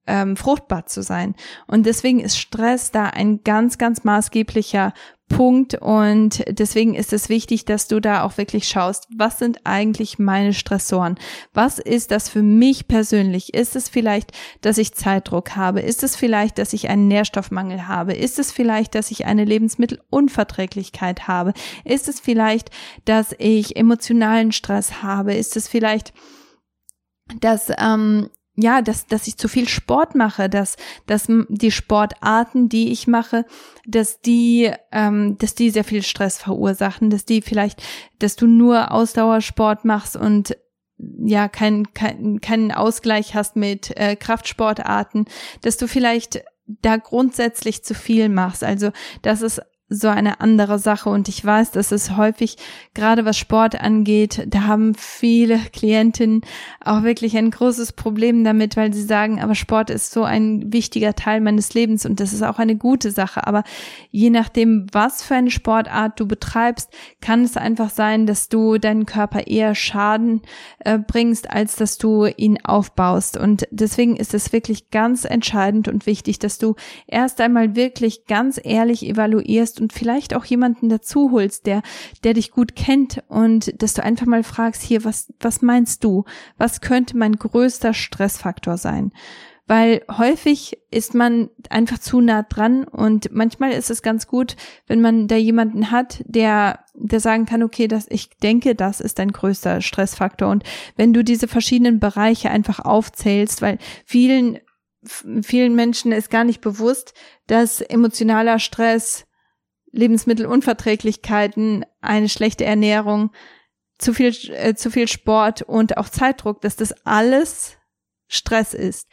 ähm, fruchtbar zu sein. Und deswegen ist Stress da ein ganz, ganz maßgeblicher Punkt und deswegen ist es wichtig, dass du da auch wirklich schaust, was sind eigentlich meine Stressoren? Was ist das für mich persönlich? Ist es vielleicht, dass ich Zeitdruck habe? Ist es vielleicht, dass ich einen Nährstoffmangel habe? Ist es vielleicht, dass ich eine Lebensmittelunverträglichkeit habe? Ist es vielleicht, dass ich emotionalen Stress habe? Ist es vielleicht, dass ähm, ja, dass, dass ich zu viel Sport mache, dass, dass die Sportarten, die ich mache, dass die, ähm, dass die sehr viel Stress verursachen, dass die vielleicht, dass du nur Ausdauersport machst und ja keinen kein, keinen Ausgleich hast mit äh, Kraftsportarten, dass du vielleicht da grundsätzlich zu viel machst. Also, dass es so eine andere Sache und ich weiß, dass es häufig, gerade was Sport angeht, da haben viele Klientinnen auch wirklich ein großes Problem damit, weil sie sagen, aber Sport ist so ein wichtiger Teil meines Lebens und das ist auch eine gute Sache. Aber je nachdem, was für eine Sportart du betreibst, kann es einfach sein, dass du deinen Körper eher Schaden äh, bringst, als dass du ihn aufbaust. Und deswegen ist es wirklich ganz entscheidend und wichtig, dass du erst einmal wirklich ganz ehrlich evaluierst, und vielleicht auch jemanden dazu holst, der, der dich gut kennt und dass du einfach mal fragst, hier, was, was meinst du? Was könnte mein größter Stressfaktor sein? Weil häufig ist man einfach zu nah dran und manchmal ist es ganz gut, wenn man da jemanden hat, der, der sagen kann, okay, das, ich denke, das ist dein größter Stressfaktor. Und wenn du diese verschiedenen Bereiche einfach aufzählst, weil vielen, vielen Menschen ist gar nicht bewusst, dass emotionaler Stress Lebensmittelunverträglichkeiten, eine schlechte Ernährung, zu viel, äh, zu viel Sport und auch Zeitdruck, dass das alles Stress ist.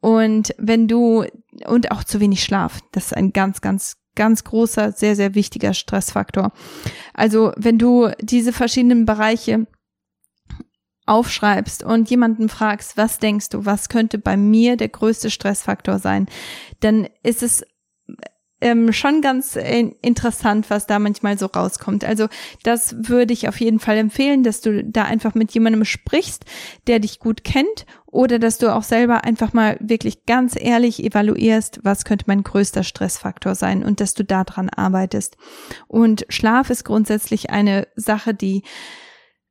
Und wenn du, und auch zu wenig Schlaf, das ist ein ganz, ganz, ganz großer, sehr, sehr wichtiger Stressfaktor. Also wenn du diese verschiedenen Bereiche aufschreibst und jemanden fragst, was denkst du, was könnte bei mir der größte Stressfaktor sein, dann ist es ähm, schon ganz äh, interessant, was da manchmal so rauskommt. Also das würde ich auf jeden Fall empfehlen, dass du da einfach mit jemandem sprichst, der dich gut kennt oder dass du auch selber einfach mal wirklich ganz ehrlich evaluierst, was könnte mein größter Stressfaktor sein und dass du daran arbeitest. Und Schlaf ist grundsätzlich eine Sache, die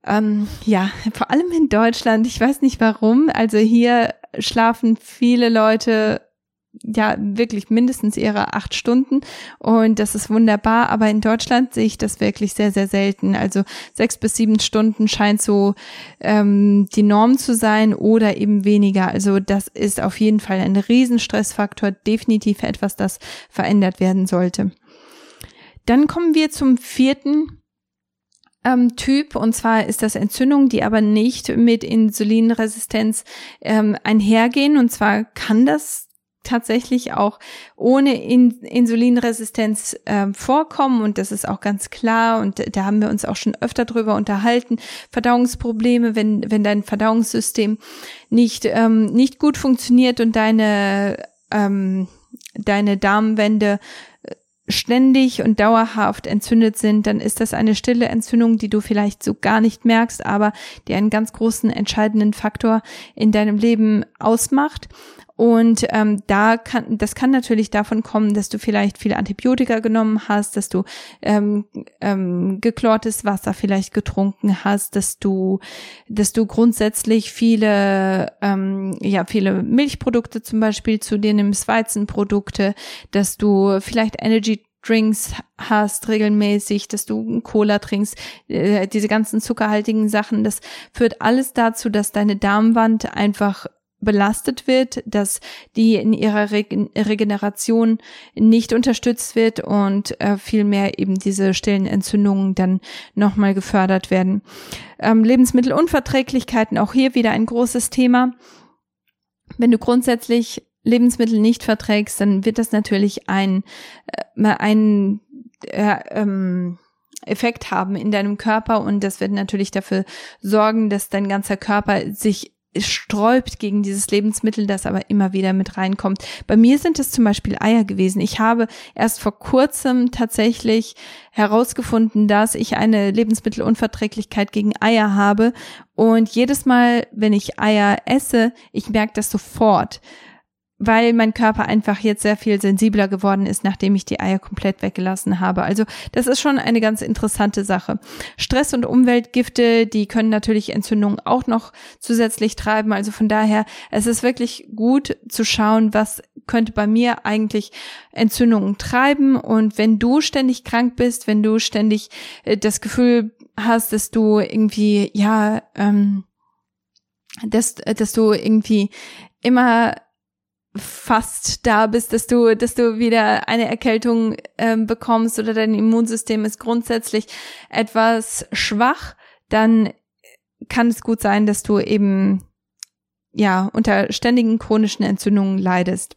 ähm, ja, vor allem in Deutschland, ich weiß nicht warum, also hier schlafen viele Leute ja wirklich mindestens ihre acht Stunden und das ist wunderbar. Aber in Deutschland sehe ich das wirklich sehr, sehr selten. Also sechs bis sieben Stunden scheint so ähm, die Norm zu sein oder eben weniger. Also das ist auf jeden Fall ein Riesenstressfaktor, definitiv etwas, das verändert werden sollte. Dann kommen wir zum vierten ähm, Typ und zwar ist das Entzündung, die aber nicht mit Insulinresistenz ähm, einhergehen und zwar kann das tatsächlich auch ohne In Insulinresistenz äh, vorkommen und das ist auch ganz klar und da haben wir uns auch schon öfter drüber unterhalten. Verdauungsprobleme, wenn, wenn dein Verdauungssystem nicht, ähm, nicht gut funktioniert und deine, ähm, deine Darmwände äh, ständig und dauerhaft entzündet sind, dann ist das eine stille Entzündung, die du vielleicht so gar nicht merkst, aber die einen ganz großen entscheidenden Faktor in deinem Leben ausmacht. Und ähm, da kann, das kann natürlich davon kommen, dass du vielleicht viele Antibiotika genommen hast, dass du ähm, ähm, geklortes Wasser vielleicht getrunken hast, dass du, dass du grundsätzlich viele, ähm, ja, viele Milchprodukte zum Beispiel zu dir nimmst, Weizenprodukte, dass du vielleicht Energy Drinks hast regelmäßig, dass du Cola trinkst, äh, diese ganzen zuckerhaltigen Sachen, das führt alles dazu, dass deine Darmwand einfach belastet wird, dass die in ihrer Regen Regeneration nicht unterstützt wird und äh, vielmehr eben diese stillen Entzündungen dann nochmal gefördert werden. Ähm, Lebensmittelunverträglichkeiten, auch hier wieder ein großes Thema. Wenn du grundsätzlich Lebensmittel nicht verträgst, dann wird das natürlich ein, äh, ein äh, ähm, Effekt haben in deinem Körper und das wird natürlich dafür sorgen, dass dein ganzer Körper sich sträubt gegen dieses Lebensmittel, das aber immer wieder mit reinkommt. Bei mir sind es zum Beispiel Eier gewesen. Ich habe erst vor kurzem tatsächlich herausgefunden, dass ich eine Lebensmittelunverträglichkeit gegen Eier habe. Und jedes Mal, wenn ich Eier esse, ich merke das sofort weil mein Körper einfach jetzt sehr viel sensibler geworden ist, nachdem ich die Eier komplett weggelassen habe. Also das ist schon eine ganz interessante Sache. Stress und Umweltgifte, die können natürlich Entzündungen auch noch zusätzlich treiben. Also von daher, es ist wirklich gut zu schauen, was könnte bei mir eigentlich Entzündungen treiben. Und wenn du ständig krank bist, wenn du ständig äh, das Gefühl hast, dass du irgendwie, ja, ähm, dass, dass du irgendwie immer fast da bist, dass du, dass du wieder eine Erkältung ähm, bekommst oder dein Immunsystem ist grundsätzlich etwas schwach, dann kann es gut sein, dass du eben ja, unter ständigen chronischen Entzündungen leidest.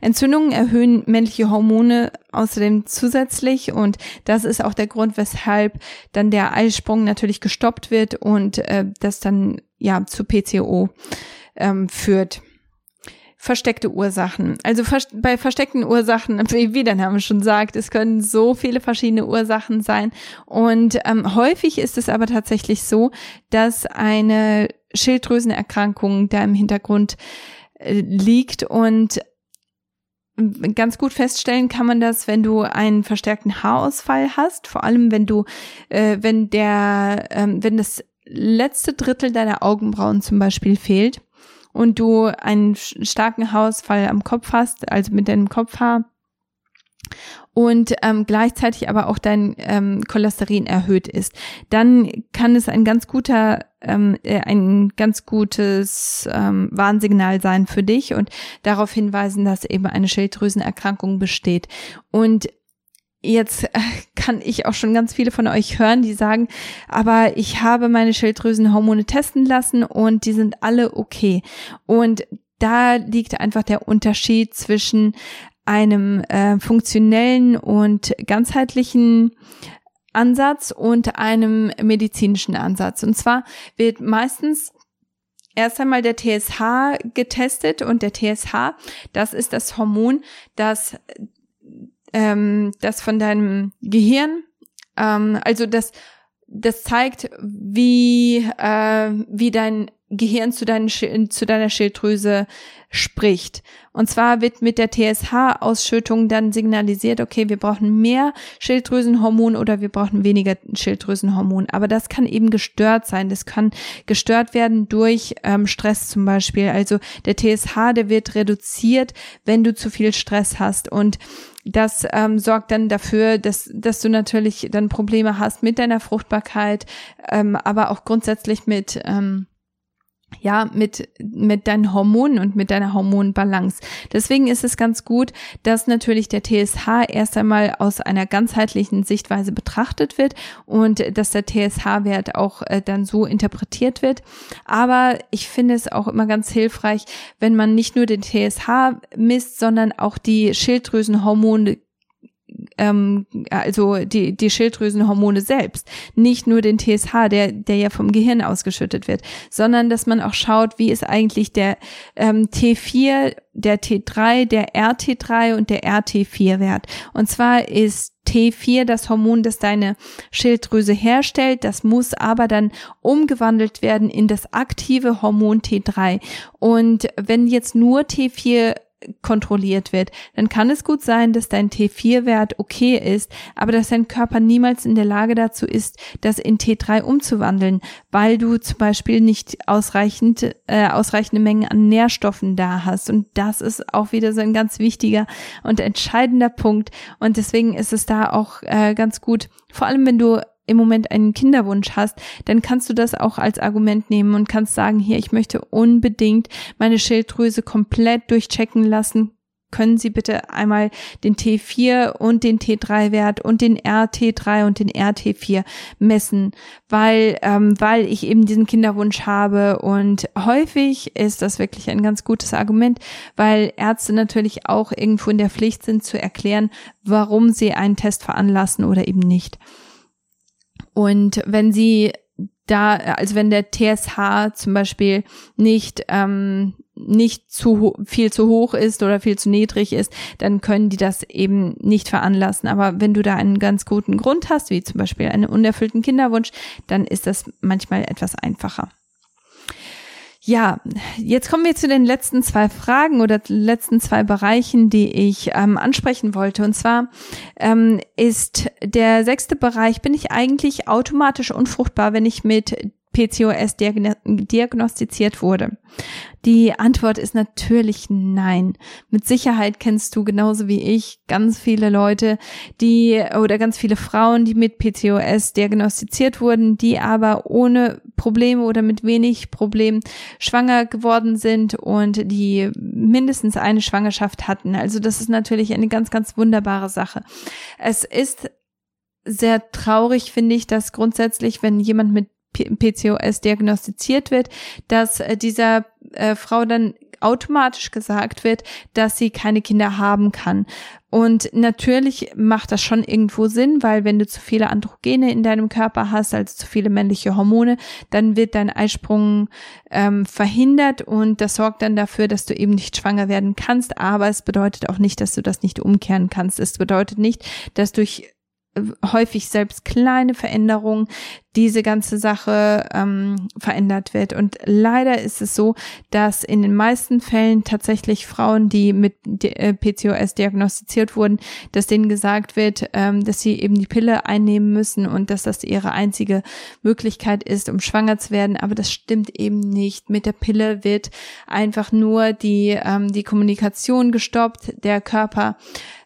Entzündungen erhöhen männliche Hormone außerdem zusätzlich und das ist auch der Grund, weshalb dann der Eisprung natürlich gestoppt wird und äh, das dann ja zu PCO ähm, führt versteckte Ursachen. Also bei versteckten Ursachen, wie der Name schon sagt, es können so viele verschiedene Ursachen sein. Und ähm, häufig ist es aber tatsächlich so, dass eine Schilddrüsenerkrankung da im Hintergrund äh, liegt und Ganz gut feststellen kann man das, wenn du einen verstärkten Haarausfall hast, vor allem wenn du, äh, wenn der, ähm, wenn das letzte Drittel deiner Augenbrauen zum Beispiel fehlt und du einen starken Haarausfall am Kopf hast, also mit deinem Kopfhaar und ähm, gleichzeitig aber auch dein ähm, Cholesterin erhöht ist, dann kann es ein ganz guter, ähm, äh, ein ganz gutes ähm, Warnsignal sein für dich und darauf hinweisen, dass eben eine Schilddrüsenerkrankung besteht. Und Jetzt äh, kann ich auch schon ganz viele von euch hören, die sagen, aber ich habe meine Schilddrüsenhormone testen lassen und die sind alle okay. Und da liegt einfach der Unterschied zwischen einem äh, funktionellen und ganzheitlichen Ansatz und einem medizinischen Ansatz. Und zwar wird meistens erst einmal der TSH getestet und der TSH, das ist das Hormon, das ähm, das von deinem Gehirn, ähm, also das, das zeigt, wie, äh, wie dein Gehirn zu, deinen, zu deiner Schilddrüse spricht. Und zwar wird mit der TSH-Ausschüttung dann signalisiert, okay, wir brauchen mehr Schilddrüsenhormon oder wir brauchen weniger Schilddrüsenhormon. Aber das kann eben gestört sein. Das kann gestört werden durch ähm, Stress zum Beispiel. Also der TSH, der wird reduziert, wenn du zu viel Stress hast. Und das ähm, sorgt dann dafür, dass, dass du natürlich dann Probleme hast mit deiner Fruchtbarkeit, ähm, aber auch grundsätzlich mit ähm, ja, mit, mit deinen Hormonen und mit deiner Hormonbalance. Deswegen ist es ganz gut, dass natürlich der TSH erst einmal aus einer ganzheitlichen Sichtweise betrachtet wird und dass der TSH-Wert auch äh, dann so interpretiert wird. Aber ich finde es auch immer ganz hilfreich, wenn man nicht nur den TSH misst, sondern auch die Schilddrüsenhormone ähm, also die, die Schilddrüsenhormone selbst, nicht nur den TSH, der, der ja vom Gehirn ausgeschüttet wird, sondern dass man auch schaut, wie ist eigentlich der ähm, T4, der T3, der RT3 und der RT4-Wert. Und zwar ist T4 das Hormon, das deine Schilddrüse herstellt. Das muss aber dann umgewandelt werden in das aktive Hormon T3. Und wenn jetzt nur T4 kontrolliert wird, dann kann es gut sein, dass dein T4-Wert okay ist, aber dass dein Körper niemals in der Lage dazu ist, das in T3 umzuwandeln, weil du zum Beispiel nicht ausreichend, äh, ausreichende Mengen an Nährstoffen da hast. Und das ist auch wieder so ein ganz wichtiger und entscheidender Punkt. Und deswegen ist es da auch äh, ganz gut, vor allem wenn du im Moment einen Kinderwunsch hast, dann kannst du das auch als Argument nehmen und kannst sagen, hier, ich möchte unbedingt meine Schilddrüse komplett durchchecken lassen. Können Sie bitte einmal den T4 und den T3-Wert und den RT3 und den RT4 messen, weil, ähm, weil ich eben diesen Kinderwunsch habe und häufig ist das wirklich ein ganz gutes Argument, weil Ärzte natürlich auch irgendwo in der Pflicht sind zu erklären, warum sie einen Test veranlassen oder eben nicht. Und wenn sie da, also wenn der TSH zum Beispiel nicht ähm, nicht zu viel zu hoch ist oder viel zu niedrig ist, dann können die das eben nicht veranlassen. Aber wenn du da einen ganz guten Grund hast, wie zum Beispiel einen unerfüllten Kinderwunsch, dann ist das manchmal etwas einfacher. Ja, jetzt kommen wir zu den letzten zwei Fragen oder letzten zwei Bereichen, die ich ähm, ansprechen wollte. Und zwar ähm, ist der sechste Bereich, bin ich eigentlich automatisch unfruchtbar, wenn ich mit PCOS diagnostiziert wurde? Die Antwort ist natürlich nein. Mit Sicherheit kennst du genauso wie ich ganz viele Leute, die oder ganz viele Frauen, die mit PCOS diagnostiziert wurden, die aber ohne Probleme oder mit wenig Problem schwanger geworden sind und die mindestens eine Schwangerschaft hatten. Also das ist natürlich eine ganz, ganz wunderbare Sache. Es ist sehr traurig, finde ich, dass grundsätzlich, wenn jemand mit PCOS diagnostiziert wird, dass äh, dieser äh, Frau dann automatisch gesagt wird, dass sie keine Kinder haben kann. Und natürlich macht das schon irgendwo Sinn, weil wenn du zu viele Androgene in deinem Körper hast, also zu viele männliche Hormone, dann wird dein Eisprung ähm, verhindert und das sorgt dann dafür, dass du eben nicht schwanger werden kannst. Aber es bedeutet auch nicht, dass du das nicht umkehren kannst. Es bedeutet nicht, dass durch häufig selbst kleine Veränderungen diese ganze Sache ähm, verändert wird. Und leider ist es so, dass in den meisten Fällen tatsächlich Frauen, die mit äh, PCOS diagnostiziert wurden, dass denen gesagt wird, ähm, dass sie eben die Pille einnehmen müssen und dass das ihre einzige Möglichkeit ist, um schwanger zu werden. Aber das stimmt eben nicht. Mit der Pille wird einfach nur die, ähm, die Kommunikation gestoppt. Der Körper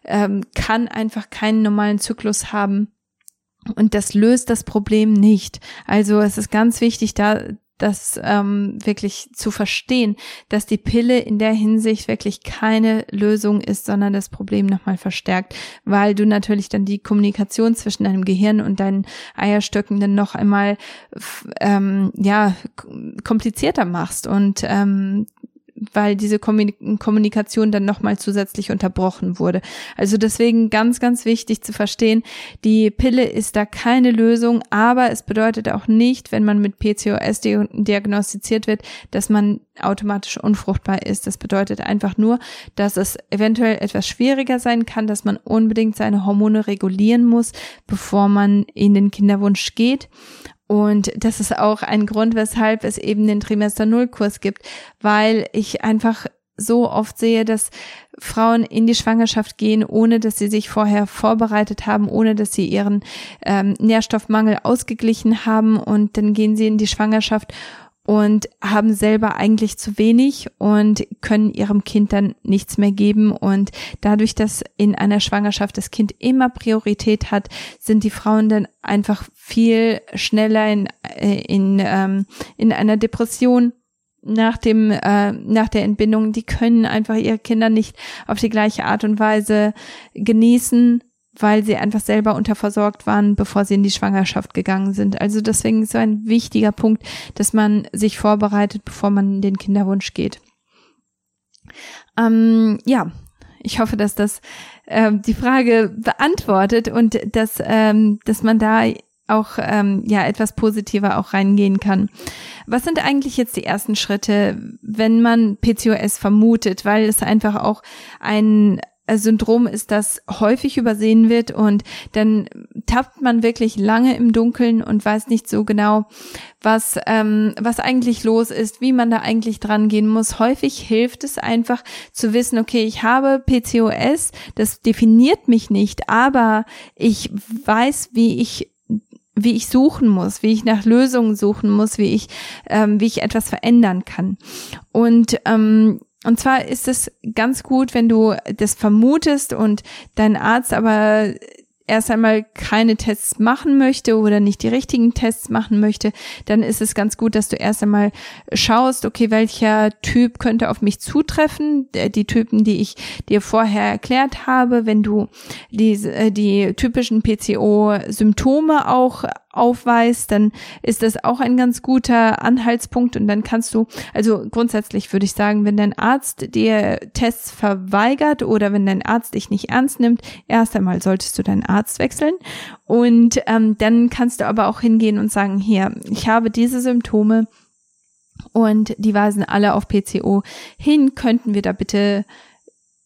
ähm, kann einfach keinen normalen Zyklus haben. Und das löst das Problem nicht. Also es ist ganz wichtig, da das ähm, wirklich zu verstehen, dass die Pille in der Hinsicht wirklich keine Lösung ist, sondern das Problem nochmal verstärkt, weil du natürlich dann die Kommunikation zwischen deinem Gehirn und deinen Eierstöcken dann noch einmal ähm, ja komplizierter machst und ähm, weil diese Kommunikation dann nochmal zusätzlich unterbrochen wurde. Also deswegen ganz, ganz wichtig zu verstehen, die Pille ist da keine Lösung, aber es bedeutet auch nicht, wenn man mit PCOS diagnostiziert wird, dass man automatisch unfruchtbar ist. Das bedeutet einfach nur, dass es eventuell etwas schwieriger sein kann, dass man unbedingt seine Hormone regulieren muss, bevor man in den Kinderwunsch geht. Und das ist auch ein Grund, weshalb es eben den Trimester Null Kurs gibt, weil ich einfach so oft sehe, dass Frauen in die Schwangerschaft gehen, ohne dass sie sich vorher vorbereitet haben, ohne dass sie ihren ähm, Nährstoffmangel ausgeglichen haben. Und dann gehen sie in die Schwangerschaft und haben selber eigentlich zu wenig und können ihrem Kind dann nichts mehr geben. Und dadurch, dass in einer Schwangerschaft das Kind immer Priorität hat, sind die Frauen dann einfach viel schneller in, äh, in, ähm, in einer Depression nach dem äh, nach der Entbindung, die können einfach ihre Kinder nicht auf die gleiche Art und Weise genießen, weil sie einfach selber unterversorgt waren, bevor sie in die Schwangerschaft gegangen sind. Also deswegen ist so ein wichtiger Punkt, dass man sich vorbereitet, bevor man in den Kinderwunsch geht. Ähm, ja, ich hoffe, dass das äh, die Frage beantwortet und dass ähm, dass man da auch ähm, ja etwas positiver auch reingehen kann. Was sind eigentlich jetzt die ersten Schritte, wenn man PCOS vermutet, weil es einfach auch ein Syndrom ist, das häufig übersehen wird und dann tappt man wirklich lange im Dunkeln und weiß nicht so genau, was ähm, was eigentlich los ist, wie man da eigentlich dran gehen muss. Häufig hilft es einfach zu wissen, okay, ich habe PCOS, das definiert mich nicht, aber ich weiß, wie ich wie ich suchen muss, wie ich nach Lösungen suchen muss, wie ich, ähm, wie ich etwas verändern kann. Und ähm, und zwar ist es ganz gut, wenn du das vermutest und dein Arzt aber erst einmal keine Tests machen möchte oder nicht die richtigen Tests machen möchte, dann ist es ganz gut, dass du erst einmal schaust, okay, welcher Typ könnte auf mich zutreffen, die Typen, die ich dir vorher erklärt habe, wenn du die, äh, die typischen PCO-Symptome auch aufweist, dann ist das auch ein ganz guter Anhaltspunkt und dann kannst du, also grundsätzlich würde ich sagen, wenn dein Arzt dir Tests verweigert oder wenn dein Arzt dich nicht ernst nimmt, erst einmal solltest du deinen Arzt wechseln und ähm, dann kannst du aber auch hingehen und sagen, hier, ich habe diese Symptome und die weisen alle auf PCO hin, könnten wir da bitte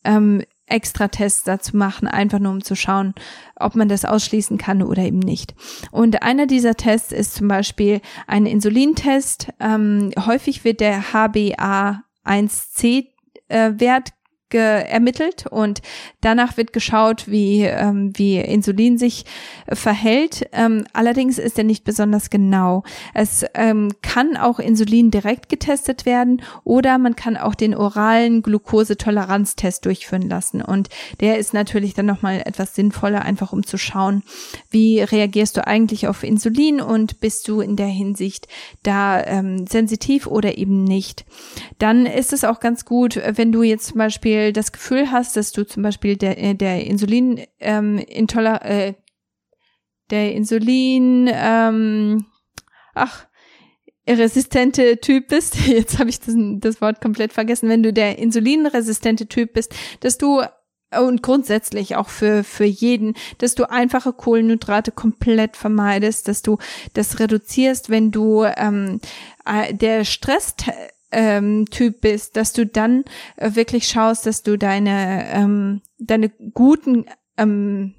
ähm, extra Tests dazu machen, einfach nur um zu schauen, ob man das ausschließen kann oder eben nicht. Und einer dieser Tests ist zum Beispiel ein Insulintest. Ähm, häufig wird der HbA1c äh, Wert ermittelt und danach wird geschaut, wie, ähm, wie Insulin sich verhält. Ähm, allerdings ist er nicht besonders genau. Es ähm, kann auch Insulin direkt getestet werden oder man kann auch den oralen Glukosetoleranztest durchführen lassen und der ist natürlich dann nochmal etwas sinnvoller, einfach um zu schauen, wie reagierst du eigentlich auf Insulin und bist du in der Hinsicht da ähm, sensitiv oder eben nicht. Dann ist es auch ganz gut, wenn du jetzt zum Beispiel Beispiel das Gefühl hast, dass du zum Beispiel der, äh, der Insulin ähm, intoler äh, der Insulin ähm, ach resistente Typ bist, jetzt habe ich das, das Wort komplett vergessen, wenn du der insulinresistente Typ bist, dass du und grundsätzlich auch für, für jeden, dass du einfache Kohlenhydrate komplett vermeidest, dass du das reduzierst, wenn du ähm, äh, der Stress ähm, Typ bist, dass du dann äh, wirklich schaust, dass du deine ähm, deine guten ähm,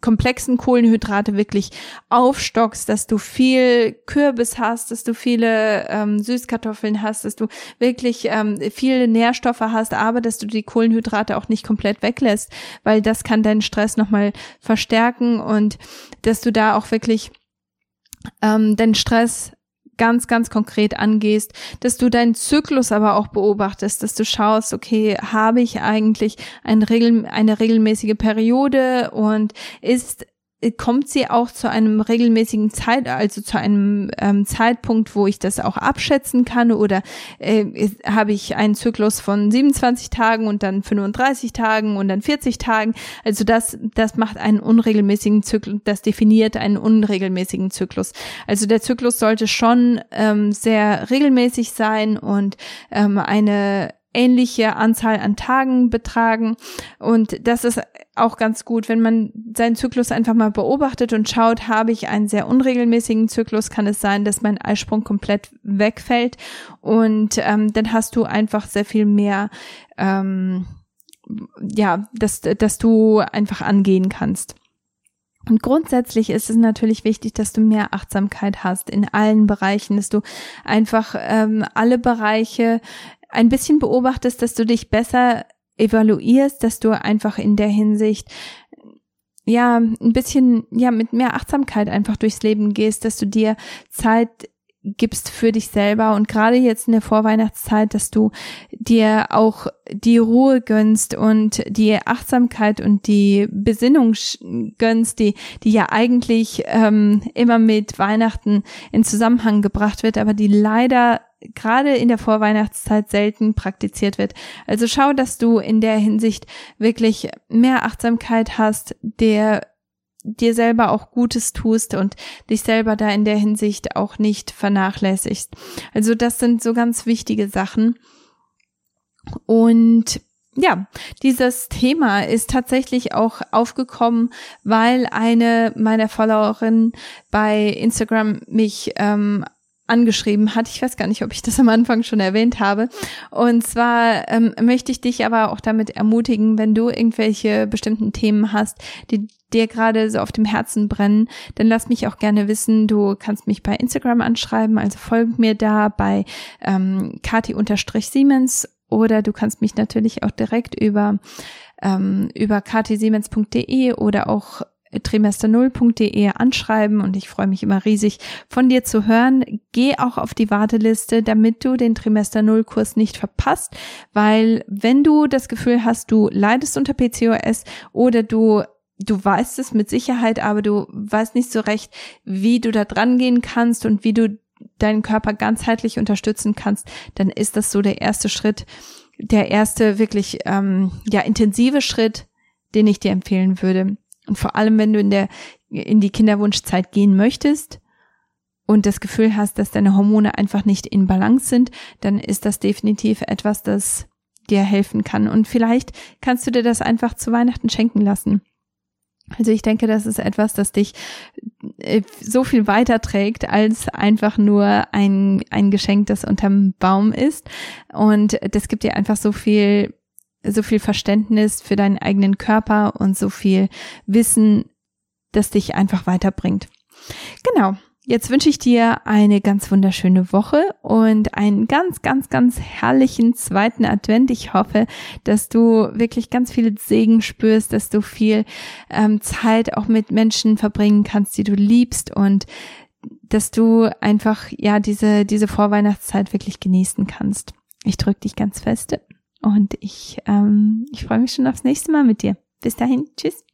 komplexen Kohlenhydrate wirklich aufstockst, dass du viel Kürbis hast, dass du viele ähm, Süßkartoffeln hast, dass du wirklich ähm, viele Nährstoffe hast, aber dass du die Kohlenhydrate auch nicht komplett weglässt, weil das kann deinen Stress nochmal verstärken und dass du da auch wirklich ähm, deinen Stress ganz, ganz konkret angehst, dass du deinen Zyklus aber auch beobachtest, dass du schaust, okay, habe ich eigentlich ein Regel, eine regelmäßige Periode und ist kommt sie auch zu einem regelmäßigen Zeit, also zu einem ähm, Zeitpunkt, wo ich das auch abschätzen kann oder äh, habe ich einen Zyklus von 27 Tagen und dann 35 Tagen und dann 40 Tagen. Also das, das macht einen unregelmäßigen Zyklus, das definiert einen unregelmäßigen Zyklus. Also der Zyklus sollte schon ähm, sehr regelmäßig sein und ähm, eine ähnliche Anzahl an Tagen betragen. Und das ist auch ganz gut, wenn man seinen Zyklus einfach mal beobachtet und schaut, habe ich einen sehr unregelmäßigen Zyklus, kann es sein, dass mein Eisprung komplett wegfällt. Und ähm, dann hast du einfach sehr viel mehr, ähm, ja, dass, dass du einfach angehen kannst. Und grundsätzlich ist es natürlich wichtig, dass du mehr Achtsamkeit hast in allen Bereichen, dass du einfach ähm, alle Bereiche ein bisschen beobachtest, dass du dich besser evaluierst, dass du einfach in der Hinsicht ja ein bisschen ja mit mehr Achtsamkeit einfach durchs Leben gehst, dass du dir Zeit gibst für dich selber und gerade jetzt in der Vorweihnachtszeit, dass du dir auch die Ruhe gönnst und die Achtsamkeit und die Besinnung gönnst, die, die ja eigentlich ähm, immer mit Weihnachten in Zusammenhang gebracht wird, aber die leider gerade in der Vorweihnachtszeit selten praktiziert wird. Also schau, dass du in der Hinsicht wirklich mehr Achtsamkeit hast, der dir selber auch Gutes tust und dich selber da in der Hinsicht auch nicht vernachlässigst. Also das sind so ganz wichtige Sachen. Und ja, dieses Thema ist tatsächlich auch aufgekommen, weil eine meiner Followerinnen bei Instagram mich ähm, angeschrieben hat. Ich weiß gar nicht, ob ich das am Anfang schon erwähnt habe. Und zwar ähm, möchte ich dich aber auch damit ermutigen, wenn du irgendwelche bestimmten Themen hast, die dir gerade so auf dem Herzen brennen, dann lass mich auch gerne wissen. Du kannst mich bei Instagram anschreiben, also folg mir da bei ähm, kati-siemens oder du kannst mich natürlich auch direkt über ähm, über ktsiemens.de oder auch trimester0.de anschreiben und ich freue mich immer riesig von dir zu hören. Geh auch auf die Warteliste, damit du den Trimester 0 Kurs nicht verpasst, weil wenn du das Gefühl hast, du leidest unter PCOS oder du du weißt es mit Sicherheit, aber du weißt nicht so recht, wie du da dran gehen kannst und wie du deinen Körper ganzheitlich unterstützen kannst, dann ist das so der erste Schritt, der erste wirklich ähm, ja intensive Schritt, den ich dir empfehlen würde. Und vor allem, wenn du in der in die Kinderwunschzeit gehen möchtest und das Gefühl hast, dass deine Hormone einfach nicht in Balance sind, dann ist das definitiv etwas, das dir helfen kann. Und vielleicht kannst du dir das einfach zu Weihnachten schenken lassen. Also ich denke, das ist etwas, das dich äh, so viel weiter trägt als einfach nur ein, ein Geschenk, das unterm Baum ist. Und das gibt dir einfach so viel, so viel Verständnis für deinen eigenen Körper und so viel Wissen, das dich einfach weiterbringt. Genau. Jetzt wünsche ich dir eine ganz wunderschöne Woche und einen ganz, ganz, ganz herrlichen zweiten Advent. Ich hoffe, dass du wirklich ganz viel Segen spürst, dass du viel ähm, Zeit auch mit Menschen verbringen kannst, die du liebst und dass du einfach ja diese diese Vorweihnachtszeit wirklich genießen kannst. Ich drücke dich ganz feste und ich ähm, ich freue mich schon aufs nächste Mal mit dir. Bis dahin, tschüss.